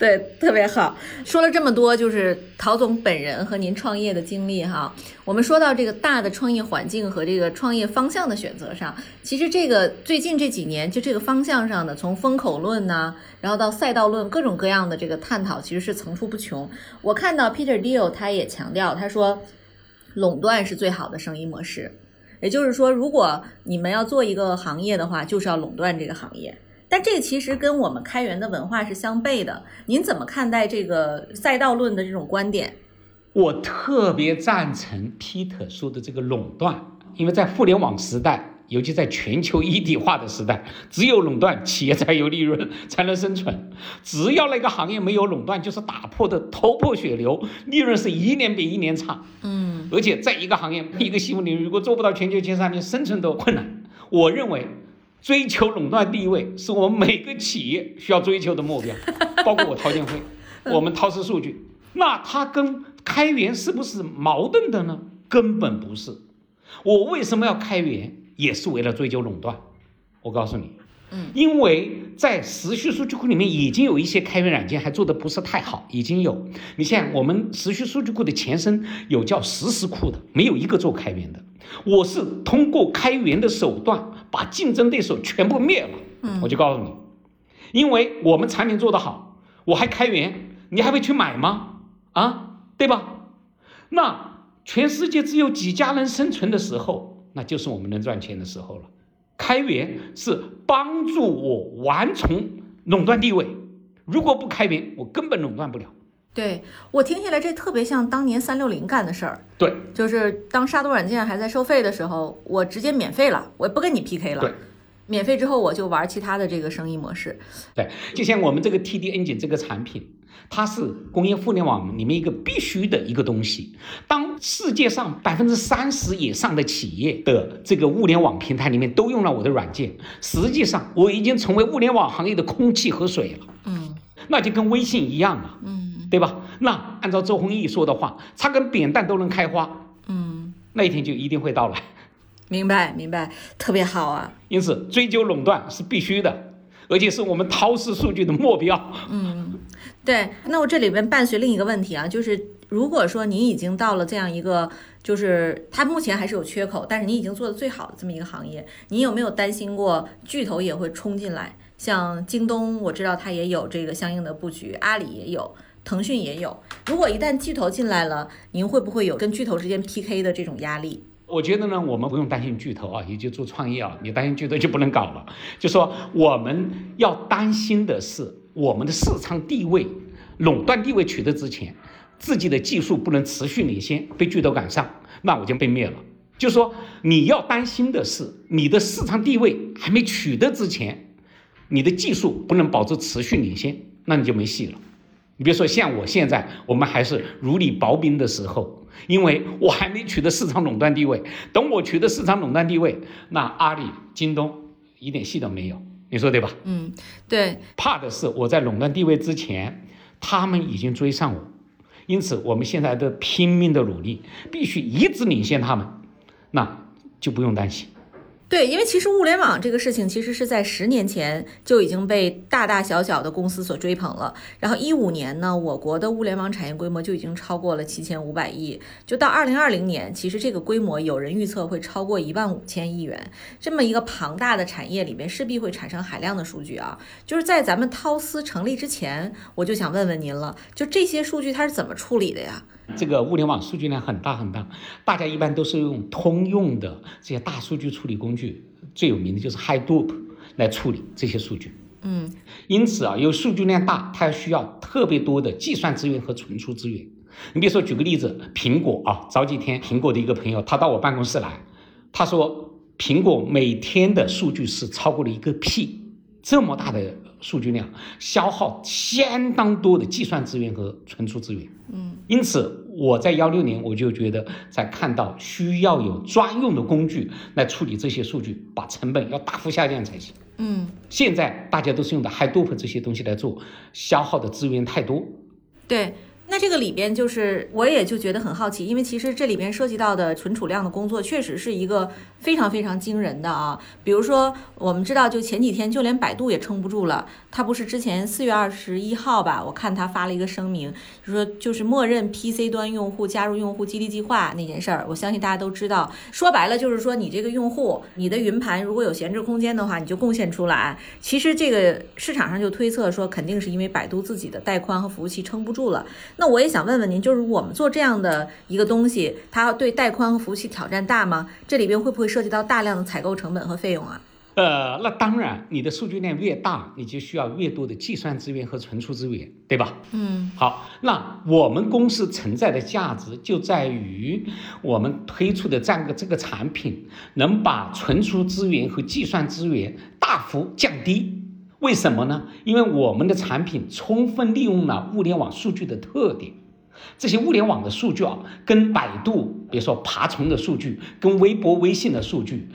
Speaker 3: 对，特别好。说了这么多，就是陶总本人和您创业的经历哈。我们说到这个大的创业环境和这个创业方向的选择上，其实这个最近这几年就这个方向上的，从风口论呐，然后到赛道论，各种各样的这个探讨，其实是层出不穷。我看到 Peter Deal 他也强调，他说垄断是最好的生意模式，也就是说，如果你们要做一个行业的话，就是要垄断这个行业。但这个其实跟我们开源的文化是相悖的。您怎么看待这个赛道论的这种观点？
Speaker 1: 我特别赞成 Peter 说的这个垄断，因为在互联网时代，尤其在全球一体化的时代，只有垄断，企业才有利润，才能生存。只要那个行业没有垄断，就是打破的头破血流，利润是一年比一年差。
Speaker 3: 嗯，
Speaker 1: 而且在一个行业一个细分领域，如果做不到全球前三，连生存都困难。我认为。追求垄断地位是我们每个企业需要追求的目标，[LAUGHS] 包括我陶建辉，我们陶氏数据，那它跟开源是不是矛盾的呢？根本不是。我为什么要开源，也是为了追求垄断。我告诉你，
Speaker 3: 嗯，
Speaker 1: 因为在时序数据库里面已经有一些开源软件还做的不是太好，已经有。你像我们时序数据库的前身有叫实时库的，没有一个做开源的。我是通过开源的手段把竞争对手全部灭了。
Speaker 3: 嗯，
Speaker 1: 我就告诉你，因为我们产品做得好，我还开源，你还会去买吗？啊，对吧？那全世界只有几家能生存的时候，那就是我们能赚钱的时候了。开源是帮助我完成垄断地位，如果不开源，我根本垄断不了。
Speaker 3: 对我听起来，这特别像当年三六零干的事儿。
Speaker 1: 对，
Speaker 3: 就是当杀毒软件还在收费的时候，我直接免费了，我也不跟你 PK 了。
Speaker 1: 对，
Speaker 3: 免费之后我就玩其他的这个生意模式。
Speaker 1: 对，就像我们这个 TD Engine 这个产品，它是工业互联网里面一个必须的一个东西。当世界上百分之三十以上的企业的这个物联网平台里面都用了我的软件，实际上我已经成为物联网行业的空气和水了。
Speaker 3: 嗯，
Speaker 1: 那就跟微信一样了。
Speaker 3: 嗯。
Speaker 1: 对吧？那按照周鸿祎说的话，插根扁担都能开花。
Speaker 3: 嗯，
Speaker 1: 那一天就一定会到来。
Speaker 3: 明白，明白，特别好啊。
Speaker 1: 因此，追究垄断是必须的，而且是我们陶氏数据的目标。
Speaker 3: 嗯，对。那我这里边伴随另一个问题啊，就是如果说你已经到了这样一个，就是它目前还是有缺口，但是你已经做的最好的这么一个行业，你有没有担心过巨头也会冲进来？像京东，我知道它也有这个相应的布局，阿里也有，腾讯也有。如果一旦巨头进来了，您会不会有跟巨头之间 PK 的这种压力？
Speaker 1: 我觉得呢，我们不用担心巨头啊，也就做创业啊，你担心巨头就不能搞了。就说我们要担心的是我们的市场地位、垄断地位取得之前，自己的技术不能持续领先，被巨头赶上，那我就被灭了。就说你要担心的是你的市场地位还没取得之前，你的技术不能保持持续领先，那你就没戏了。你比如说像我现在，我们还是如履薄冰的时候。因为我还没取得市场垄断地位，等我取得市场垄断地位，那阿里、京东一点戏都没有，你说对吧？
Speaker 3: 嗯，对。
Speaker 1: 怕的是我在垄断地位之前，他们已经追上我，因此我们现在的拼命的努力，必须一直领先他们，那就不用担心。
Speaker 3: 对，因为其实物联网这个事情，其实是在十年前就已经被大大小小的公司所追捧了。然后一五年呢，我国的物联网产业规模就已经超过了七千五百亿。就到二零二零年，其实这个规模有人预测会超过一万五千亿元。这么一个庞大的产业里面，势必会产生海量的数据啊。就是在咱们涛思成立之前，我就想问问您了，就这些数据它是怎么处理的呀？
Speaker 1: 这个物联网数据量很大很大，大家一般都是用通用的这些大数据处理工具，最有名的就是 Hadoop 来处理这些数据。
Speaker 3: 嗯，
Speaker 1: 因此啊，有数据量大，它需要特别多的计算资源和存储资源。你比如说，举个例子，苹果啊，早几天苹果的一个朋友他到我办公室来，他说苹果每天的数据是超过了一个 P，这么大的。数据量消耗相当多的计算资源和存储资源，
Speaker 3: 嗯，
Speaker 1: 因此我在幺六年我就觉得，在看到需要有专用的工具来处理这些数据，把成本要大幅下降才行，
Speaker 3: 嗯，
Speaker 1: 现在大家都是用的 Hadoop 这些东西来做，消耗的资源太多，
Speaker 3: 对。那这个里边就是，我也就觉得很好奇，因为其实这里边涉及到的存储量的工作，确实是一个非常非常惊人的啊。比如说，我们知道，就前几天，就连百度也撑不住了。他不是之前四月二十一号吧？我看他发了一个声明，就说就是默认 PC 端用户加入用户激励计划那件事儿。我相信大家都知道，说白了就是说，你这个用户，你的云盘如果有闲置空间的话，你就贡献出来。其实这个市场上就推测说，肯定是因为百度自己的带宽和服务器撑不住了。那我也想问问您，就是我们做这样的一个东西，它对带宽和服务器挑战大吗？这里边会不会涉及到大量的采购成本和费用啊？[LAUGHS]
Speaker 1: 呃，那当然，你的数据量越大，你就需要越多的计算资源和存储资源，对吧？
Speaker 3: 嗯，
Speaker 1: 好，那我们公司存在的价值就在于我们推出的这样个这个产品，能把存储资源和计算资源大幅降低。为什么呢？因为我们的产品充分利用了物联网数据的特点，这些物联网的数据啊，跟百度，比如说爬虫的数据，跟微博、微信的数据，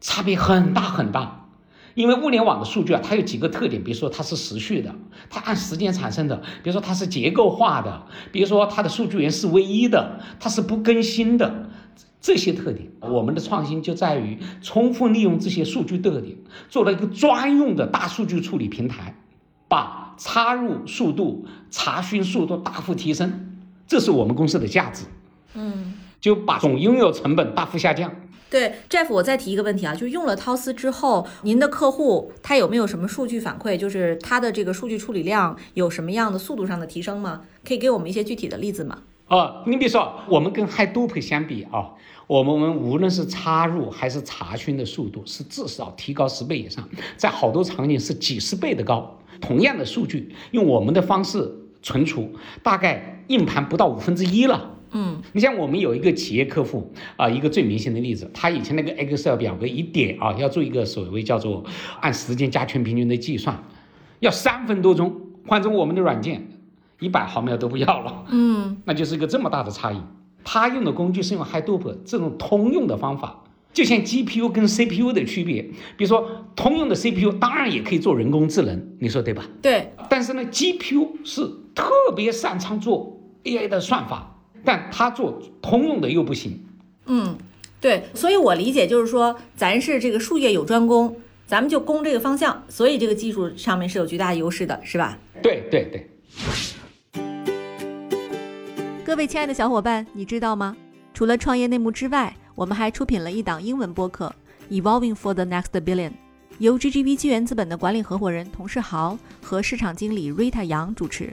Speaker 1: 差别很大很大。因为物联网的数据啊，它有几个特点，比如说它是时序的，它按时间产生的；比如说它是结构化的；比如说它的数据源是唯一的，它是不更新的。这些特点，我们的创新就在于充分利用这些数据特点，做了一个专用的大数据处理平台，把插入速度、查询速度大幅提升，这是我们公司的价值。
Speaker 3: 嗯，
Speaker 1: 就把总拥有成本大幅下降。
Speaker 3: 对，Jeff，我再提一个问题啊，就用了涛思之后，您的客户他有没有什么数据反馈？就是他的这个数据处理量有什么样的速度上的提升吗？可以给我们一些具体的例子吗？
Speaker 1: 啊，你比如说，我们跟 Hadoop 相比啊，我们我们无论是插入还是查询的速度是至少提高十倍以上，在好多场景是几十倍的高。同样的数据，用我们的方式存储，大概硬盘不到五分之一了。
Speaker 3: 嗯，
Speaker 1: 你像我们有一个企业客户啊，一个最明显的例子，他以前那个 Excel 表格一点啊，要做一个所谓叫做按时间加权平均的计算，要三分多钟，换成我们的软件。一百毫秒都不要了，
Speaker 3: 嗯，[LAUGHS]
Speaker 1: 那就是一个这么大的差异。他用的工具是用 Hadoop 这种通用的方法，就像 GPU 跟 CPU 的区别。比如说，通用的 CPU 当然也可以做人工智能，你说对吧？
Speaker 3: 对。
Speaker 1: 但是呢，GPU 是特别擅长做 AI 的算法，但他做通用的又不行。
Speaker 3: 嗯，对，所以我理解就是说，咱是这个术业有专攻，咱们就攻这个方向，所以这个技术上面是有巨大优势的，是吧？
Speaker 1: 对对对。
Speaker 4: 各位亲爱的小伙伴，你知道吗？除了创业内幕之外，我们还出品了一档英文播客《Evolving for the Next Billion》，由 GGV 纪元资本的管理合伙人童世豪和市场经理 Rita 杨主持。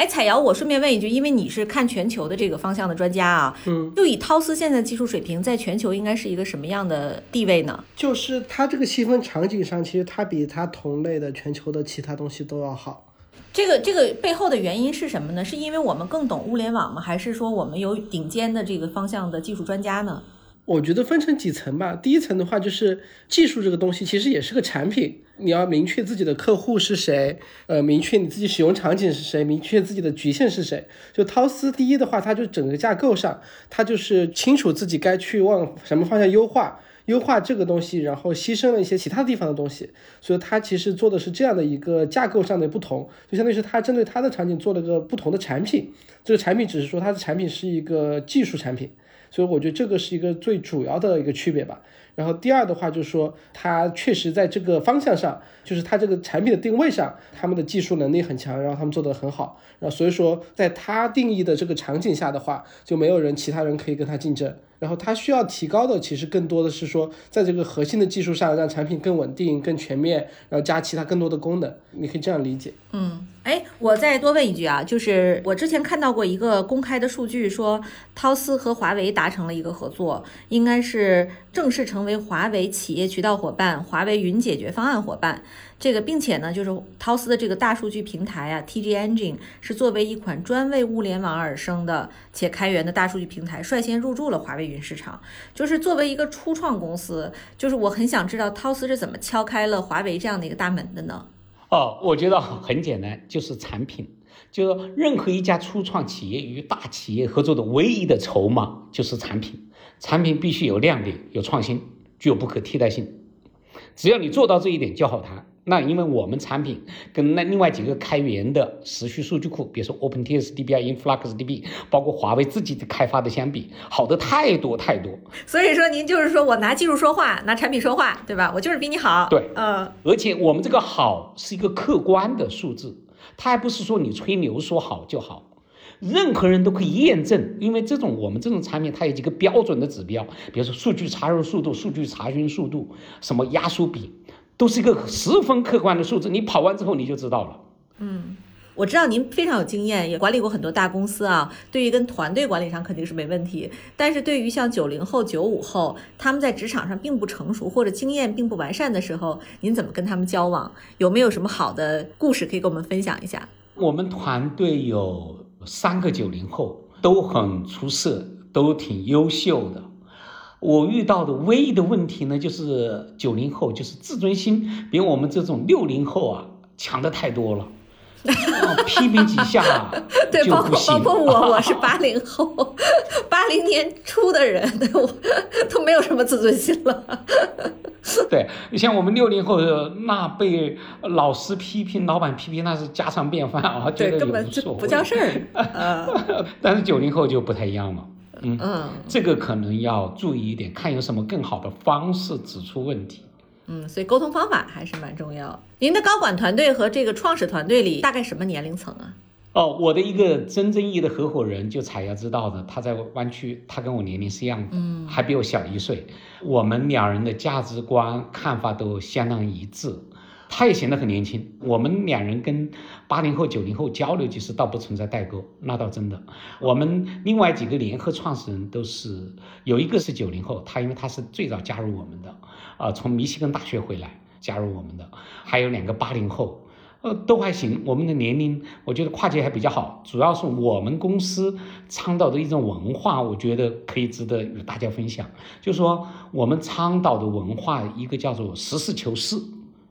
Speaker 3: 哎，彩瑶，我顺便问一句，因为你是看全球的这个方向的专家啊，
Speaker 2: 嗯，
Speaker 3: 就以涛斯现在技术水平，在全球应该是一个什么样的地位呢？
Speaker 2: 就是它这个细分场景上，其实它比它同类的全球的其他东西都要好。
Speaker 3: 这个这个背后的原因是什么呢？是因为我们更懂物联网吗？还是说我们有顶尖的这个方向的技术专家呢？
Speaker 2: 我觉得分成几层吧。第一层的话，就是技术这个东西其实也是个产品，你要明确自己的客户是谁，呃，明确你自己使用场景是谁，明确自己的局限是谁。就涛斯第一的话，它就整个架构上，它就是清楚自己该去往什么方向优化，优化这个东西，然后牺牲了一些其他地方的东西。所以它其实做的是这样的一个架构上的不同，就相当于是它针对它的场景做了个不同的产品。这个产品只是说它的产品是一个技术产品。所以我觉得这个是一个最主要的一个区别吧。然后第二的话就是说，它确实在这个方向上，就是它这个产品的定位上，他们的技术能力很强，然后他们做得很好。然后所以说，在它定义的这个场景下的话，就没有人其他人可以跟它竞争。然后它需要提高的，其实更多的是说，在这个核心的技术上，让产品更稳定、更全面，然后加其他更多的功能。你可以这样理解。
Speaker 3: 嗯，哎，我再多问一句啊，就是我之前看到过一个公开的数据，说涛斯和华为达成了一个合作，应该是正式成为华为企业渠道伙伴、华为云解决方案伙伴。这个，并且呢，就是涛斯的这个大数据平台啊，TG Engine 是作为一款专为物联网而生的且开源的大数据平台，率先入驻了华为云市场。就是作为一个初创公司，就是我很想知道涛斯是怎么敲开了华为这样的一个大门的呢？
Speaker 1: 哦，我觉得很简单，就是产品。就是任何一家初创企业与大企业合作的唯一的筹码就是产品，产品必须有亮点、有创新、具有不可替代性。只要你做到这一点，就好谈。那因为我们产品跟那另外几个开源的时序数据库，比如说 OpenTXDB 啊、InfluxDB，包括华为自己的开发的相比，好的太多太多。
Speaker 3: 所以说，您就是说我拿技术说话，拿产品说话，对吧？我就是比你好。
Speaker 1: 对，
Speaker 3: 嗯。
Speaker 1: 而且我们这个好是一个客观的数字，它还不是说你吹牛说好就好。任何人都可以验证，因为这种我们这种产品它有几个标准的指标，比如说数据插入速度、数据查询速度、什么压缩比。都是一个十分客观的数字，你跑完之后你就知道了。
Speaker 3: 嗯，我知道您非常有经验，也管理过很多大公司啊。对于跟团队管理上肯定是没问题，但是对于像九零后、九五后，他们在职场上并不成熟或者经验并不完善的时候，您怎么跟他们交往？有没有什么好的故事可以跟我们分享一下？
Speaker 1: 我们团队有三个九零后，都很出色，都挺优秀的。我遇到的唯一的问题呢，就是九零后就是自尊心比我们这种六零后啊强的太多了，批评几下 [LAUGHS]
Speaker 3: 对，包括包括我，我是八零后，八零年初的人，我都没有什么自尊心了。
Speaker 1: 对，像我们六零后，那被老师批评、老板批评，那是家常便饭啊，
Speaker 3: 对，根本就不叫事儿。[LAUGHS]
Speaker 1: 但是九零后就不太一样了。嗯这个可能要注意一点，看有什么更好的方式指出问题。
Speaker 3: 嗯，所以沟通方法还是蛮重要。您的高管团队和这个创始团队里大概什么年龄层啊？
Speaker 1: 哦，我的一个真正意义的合伙人，就彩瑶知道的，他在湾区，他跟我年龄是一样的，嗯，还比我小一岁。我们两人的价值观看法都相当一致。他也显得很年轻。我们两人跟八零后、九零后交流，其实倒不存在代沟，那倒真的。我们另外几个联合创始人都是，有一个是九零后，他因为他是最早加入我们的，啊，从密西根大学回来加入我们的。还有两个八零后，呃，都还行。我们的年龄，我觉得跨界还比较好。主要是我们公司倡导的一种文化，我觉得可以值得与大家分享。就是说，我们倡导的文化，一个叫做实事求是。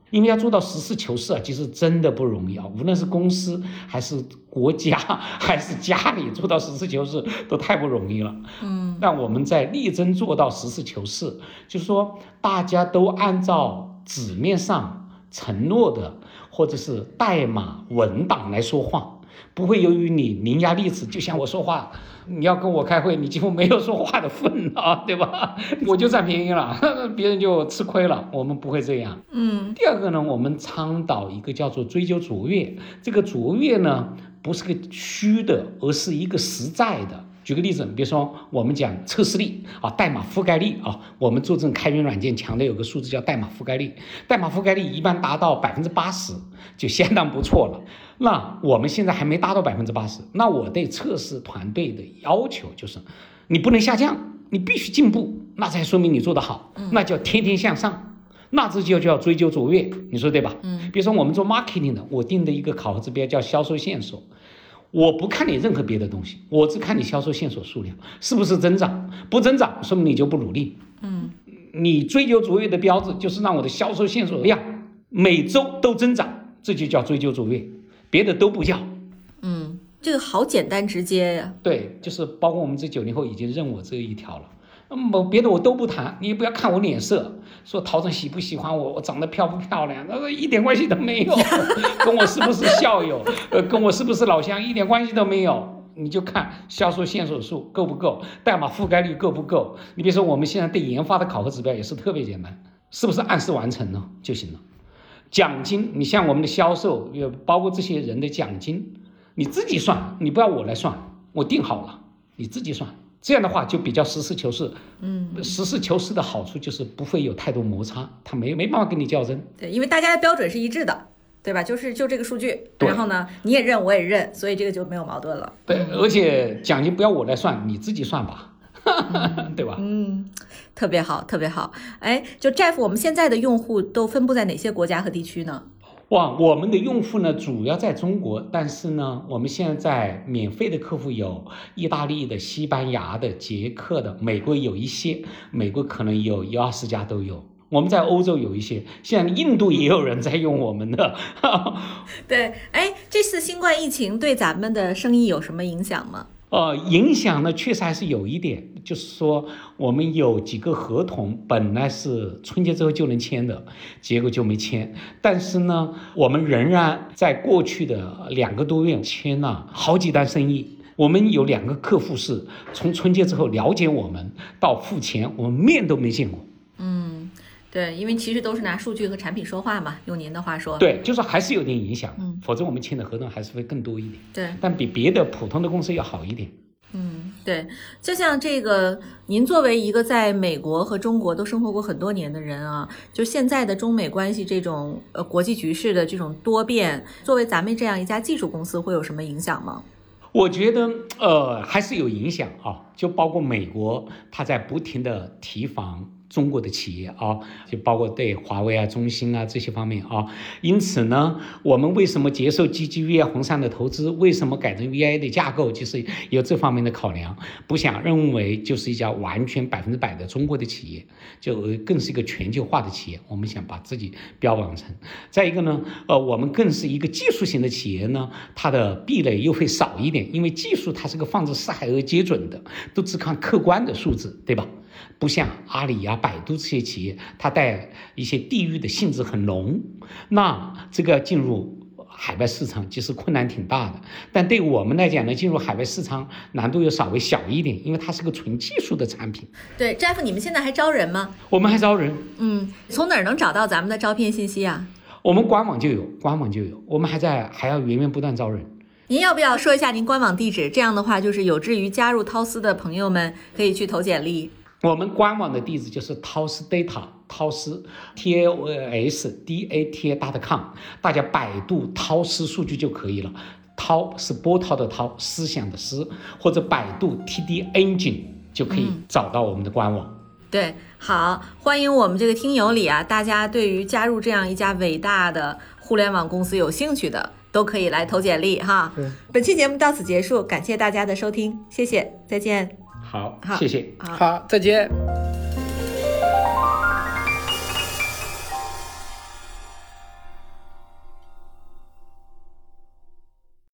Speaker 1: 因为要做到实事求是啊，其实真的不容易啊。无论是公司还是国家 [LAUGHS] 还是家里，做到实事求是都太不容易了。嗯，但我们在力争做到实事求是，就是说大家都按照纸面上承诺的或者是代码文档来说话。不会由于你伶牙俐齿，就像我说话，你要跟我开会，你几乎没有说话的份啊，[LAUGHS] 对吧？我就占便宜了，[LAUGHS] 别人就吃亏了。我们不会这样。
Speaker 3: 嗯，
Speaker 1: 第二个呢，我们倡导一个叫做追求卓越。这个卓越呢，不是个虚的，而是一个实在的。举个例子，比如说我们讲测试力啊，代码覆盖率啊，我们做这种开源软件强调有个数字叫代码覆盖率，代码覆盖率一般达到百分之八十就相当不错了。那我们现在还没达到百分之八十，那我对测试团队的要求就是，你不能下降，你必须进步，那才说明你做得好，那叫天天向上，那这就叫追求卓越，你说对吧？嗯，比如说我们做 marketing 的，我定的一个考核指标叫销售线索。我不看你任何别的东西，我只看你销售线索数量是不是增长，不增长说明你就不努力。
Speaker 3: 嗯，
Speaker 1: 你追求卓越的标志就是让我的销售线索量每周都增长，这就叫追求卓越，别的都不叫。
Speaker 3: 嗯，这个好简单直接呀。
Speaker 1: 对，就是包括我们这九零后已经认我这一条了。那么别的我都不谈，你也不要看我脸色，说陶总喜不喜欢我，我长得漂不漂亮，那个一点关系都没有，[LAUGHS] 跟我是不是校友，呃，跟我是不是老乡一点关系都没有。你就看销售线索数够不够，代码覆盖率够不够。你比如说我们现在对研发的考核指标也是特别简单，是不是按时完成呢就行了。奖金，你像我们的销售，也包括这些人的奖金，你自己算，你不要我来算，我定好了，你自己算。这样的话就比较实事求是，
Speaker 3: 嗯，
Speaker 1: 实事求是的好处就是不会有太多摩擦，他没没办法跟你较真。
Speaker 3: 对，因为大家的标准是一致的，对吧？就是就这个数据，然后呢，你也认我也认，所以这个就没有矛盾了。
Speaker 1: 对，而且奖金不要我来算，你自己算吧，[LAUGHS] 对吧？
Speaker 3: 嗯，特别好，特别好。哎，就 Jeff，我们现在的用户都分布在哪些国家和地区呢？
Speaker 1: 哇，我们的用户呢主要在中国，但是呢，我们现在免费的客户有意大利的、西班牙的、捷克的，美国有一些，美国可能有一二十家都有。我们在欧洲有一些，现在印度也有人在用我们的。[LAUGHS]
Speaker 3: 对，哎，这次新冠疫情对咱们的生意有什么影响吗？
Speaker 1: 呃，影响呢确实还是有一点，就是说我们有几个合同本来是春节之后就能签的，结果就没签。但是呢，我们仍然在过去的两个多月签了好几单生意。我们有两个客户是从春节之后了解我们到付钱，我们面都没见过。
Speaker 3: 对，因为其实都是拿数据和产品说话嘛，用您的话说，
Speaker 1: 对，就是还是有点影响，
Speaker 3: 嗯，
Speaker 1: 否则我们签的合同还是会更多一点，
Speaker 3: 对，
Speaker 1: 但比别的普通的公司要好一点，
Speaker 3: 嗯，对，就像这个，您作为一个在美国和中国都生活过很多年的人啊，就现在的中美关系这种呃国际局势的这种多变，作为咱们这样一家技术公司，会有什么影响吗？
Speaker 1: 我觉得呃还是有影响啊，就包括美国，它在不停的提防。中国的企业啊，就包括对华为啊、中兴啊这些方面啊，因此呢，我们为什么接受 GGV 啊、红杉的投资？为什么改成 VI 的架构？就是有这方面的考量，不想认为就是一家完全百分之百的中国的企业，就更是一个全球化的企业。我们想把自己标榜成。再一个呢，呃，我们更是一个技术型的企业呢，它的壁垒又会少一点，因为技术它是个放之四海而皆准的，都只看客观的数字，对吧？不像阿里呀、百度这些企业，它带一些地域的性质很浓，那这个进入海外市场其实困难挺大的。但对我们来讲呢，进入海外市场难度又稍微小一点，因为它是个纯技术的产品。
Speaker 3: 对，Jeff，你们现在还招人吗？
Speaker 1: 我们还招人。
Speaker 3: 嗯，从哪儿能找到咱们的招聘信息啊？
Speaker 1: 我们官网就有，官网就有。我们还在还要源源不断招人。
Speaker 3: 您要不要说一下您官网地址？这样的话，就是有志于加入涛思的朋友们可以去投简历。
Speaker 1: 我们官网的地址就是涛斯 data 涛斯 t a o s d a t a dot com，大家百度涛斯数据就可以了。涛是波涛的涛，思想的思，或者百度 TD Engine 就可以找到我们的官网。
Speaker 3: 对，好，欢迎我们这个听友里啊，大家对于加入这样一家伟大的互联网公司有兴趣的，都可以来投简历哈。本期节目到此结束，感谢大家的收听，谢谢，再见。
Speaker 1: 好，谢谢。
Speaker 2: 好，再见。